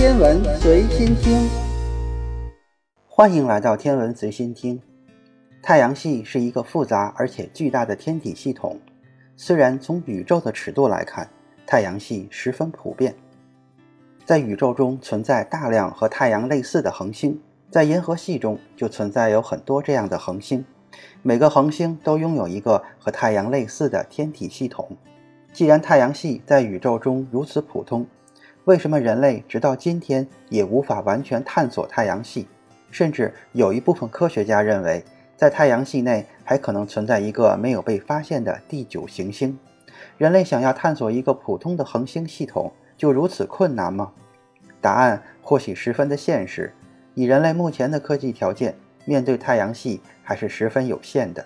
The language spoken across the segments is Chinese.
天文随心听，欢迎来到天文随心听。太阳系是一个复杂而且巨大的天体系统。虽然从宇宙的尺度来看，太阳系十分普遍，在宇宙中存在大量和太阳类似的恒星，在银河系中就存在有很多这样的恒星。每个恒星都拥有一个和太阳类似的天体系统。既然太阳系在宇宙中如此普通，为什么人类直到今天也无法完全探索太阳系？甚至有一部分科学家认为，在太阳系内还可能存在一个没有被发现的第九行星。人类想要探索一个普通的恒星系统，就如此困难吗？答案或许十分的现实。以人类目前的科技条件，面对太阳系还是十分有限的。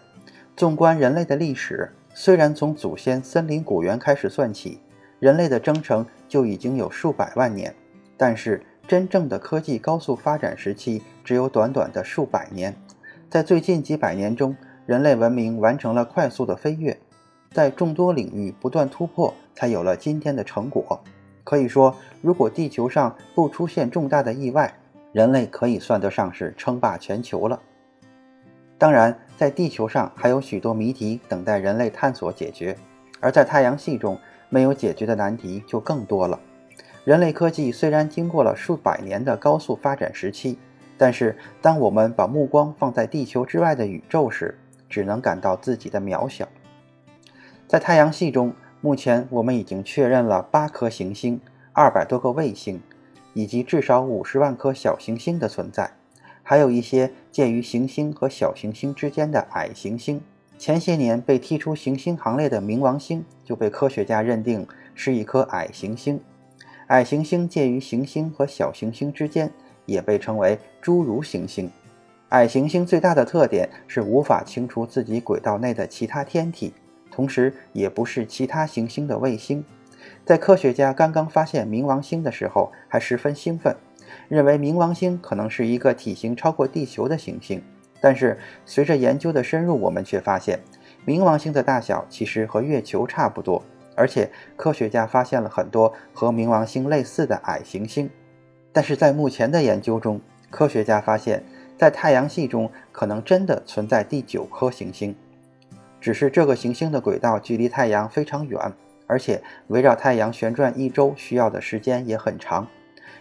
纵观人类的历史，虽然从祖先森林古猿开始算起，人类的征程就已经有数百万年，但是真正的科技高速发展时期只有短短的数百年。在最近几百年中，人类文明完成了快速的飞跃，在众多领域不断突破，才有了今天的成果。可以说，如果地球上不出现重大的意外，人类可以算得上是称霸全球了。当然，在地球上还有许多谜题等待人类探索解决，而在太阳系中。没有解决的难题就更多了。人类科技虽然经过了数百年的高速发展时期，但是当我们把目光放在地球之外的宇宙时，只能感到自己的渺小。在太阳系中，目前我们已经确认了八颗行星、二百多个卫星，以及至少五十万颗小行星的存在，还有一些介于行星和小行星之间的矮行星。前些年被踢出行星行列的冥王星，就被科学家认定是一颗矮行星。矮行星介于行星和小行星之间，也被称为侏儒行星。矮行星最大的特点是无法清除自己轨道内的其他天体，同时也不是其他行星的卫星。在科学家刚刚发现冥王星的时候，还十分兴奋，认为冥王星可能是一个体型超过地球的行星。但是，随着研究的深入，我们却发现，冥王星的大小其实和月球差不多，而且科学家发现了很多和冥王星类似的矮行星。但是在目前的研究中，科学家发现，在太阳系中可能真的存在第九颗行星，只是这个行星的轨道距离太阳非常远，而且围绕太阳旋转一周需要的时间也很长，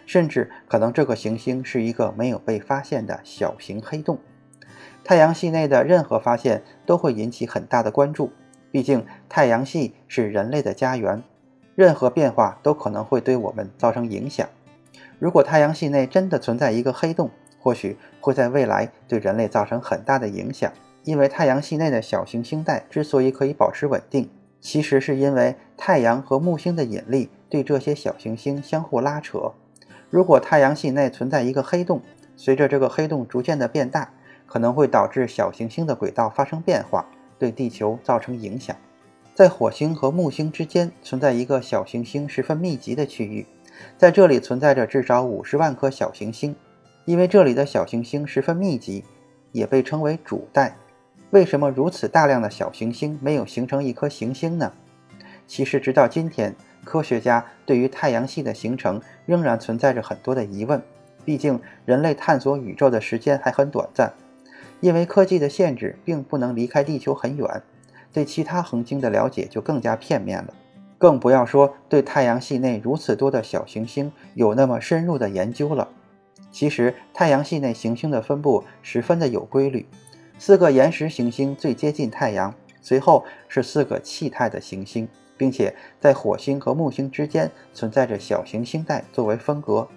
甚至可能这个行星是一个没有被发现的小型黑洞。太阳系内的任何发现都会引起很大的关注，毕竟太阳系是人类的家园，任何变化都可能会对我们造成影响。如果太阳系内真的存在一个黑洞，或许会在未来对人类造成很大的影响。因为太阳系内的小行星带之所以可以保持稳定，其实是因为太阳和木星的引力对这些小行星相互拉扯。如果太阳系内存在一个黑洞，随着这个黑洞逐渐的变大，可能会导致小行星的轨道发生变化，对地球造成影响。在火星和木星之间存在一个小行星十分密集的区域，在这里存在着至少五十万颗小行星。因为这里的小行星十分密集，也被称为主带。为什么如此大量的小行星没有形成一颗行星呢？其实，直到今天，科学家对于太阳系的形成仍然存在着很多的疑问。毕竟，人类探索宇宙的时间还很短暂。因为科技的限制，并不能离开地球很远，对其他恒星的了解就更加片面了，更不要说对太阳系内如此多的小行星有那么深入的研究了。其实，太阳系内行星的分布十分的有规律，四个岩石行星最接近太阳，随后是四个气态的行星，并且在火星和木星之间存在着小行星带作为分隔。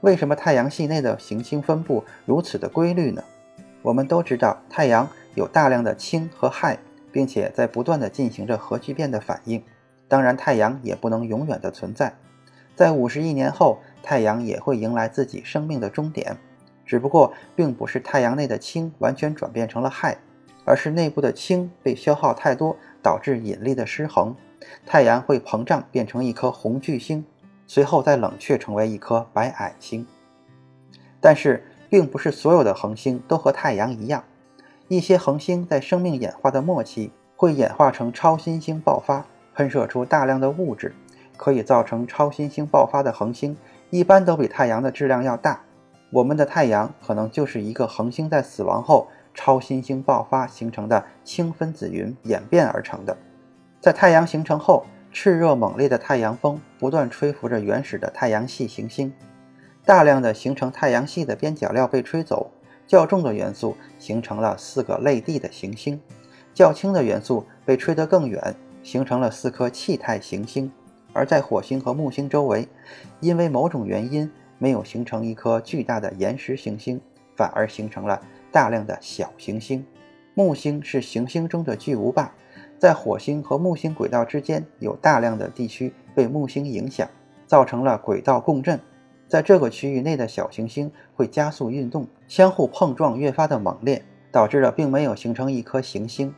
为什么太阳系内的行星分布如此的规律呢？我们都知道，太阳有大量的氢和氦，并且在不断的进行着核聚变的反应。当然，太阳也不能永远的存在，在五十亿年后，太阳也会迎来自己生命的终点。只不过，并不是太阳内的氢完全转变成了氦，而是内部的氢被消耗太多，导致引力的失衡，太阳会膨胀变成一颗红巨星，随后再冷却成为一颗白矮星。但是，并不是所有的恒星都和太阳一样，一些恒星在生命演化的末期会演化成超新星爆发，喷射出大量的物质，可以造成超新星爆发的恒星一般都比太阳的质量要大。我们的太阳可能就是一个恒星在死亡后超新星爆发形成的氢分子云演变而成的。在太阳形成后，炽热猛烈的太阳风不断吹拂着原始的太阳系行星，大量的形成太阳系的边角料被吹走，较重的元素形成了四个类地的行星，较轻的元素被吹得更远，形成了四颗气态行星。而在火星和木星周围，因为某种原因没有形成一颗巨大的岩石行星，反而形成了大量的小行星。木星是行星中的巨无霸。在火星和木星轨道之间有大量的地区被木星影响，造成了轨道共振。在这个区域内的小行星会加速运动，相互碰撞越发的猛烈，导致了并没有形成一颗行星。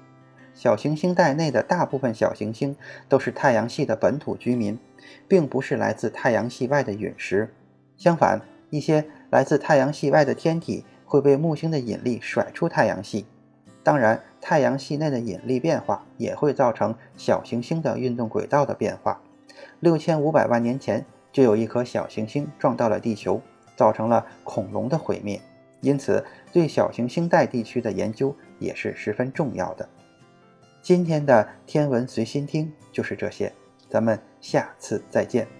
小行星带内的大部分小行星都是太阳系的本土居民，并不是来自太阳系外的陨石。相反，一些来自太阳系外的天体会被木星的引力甩出太阳系。当然，太阳系内的引力变化也会造成小行星的运动轨道的变化。六千五百万年前，就有一颗小行星撞到了地球，造成了恐龙的毁灭。因此，对小行星带地区的研究也是十分重要的。今天的天文随心听就是这些，咱们下次再见。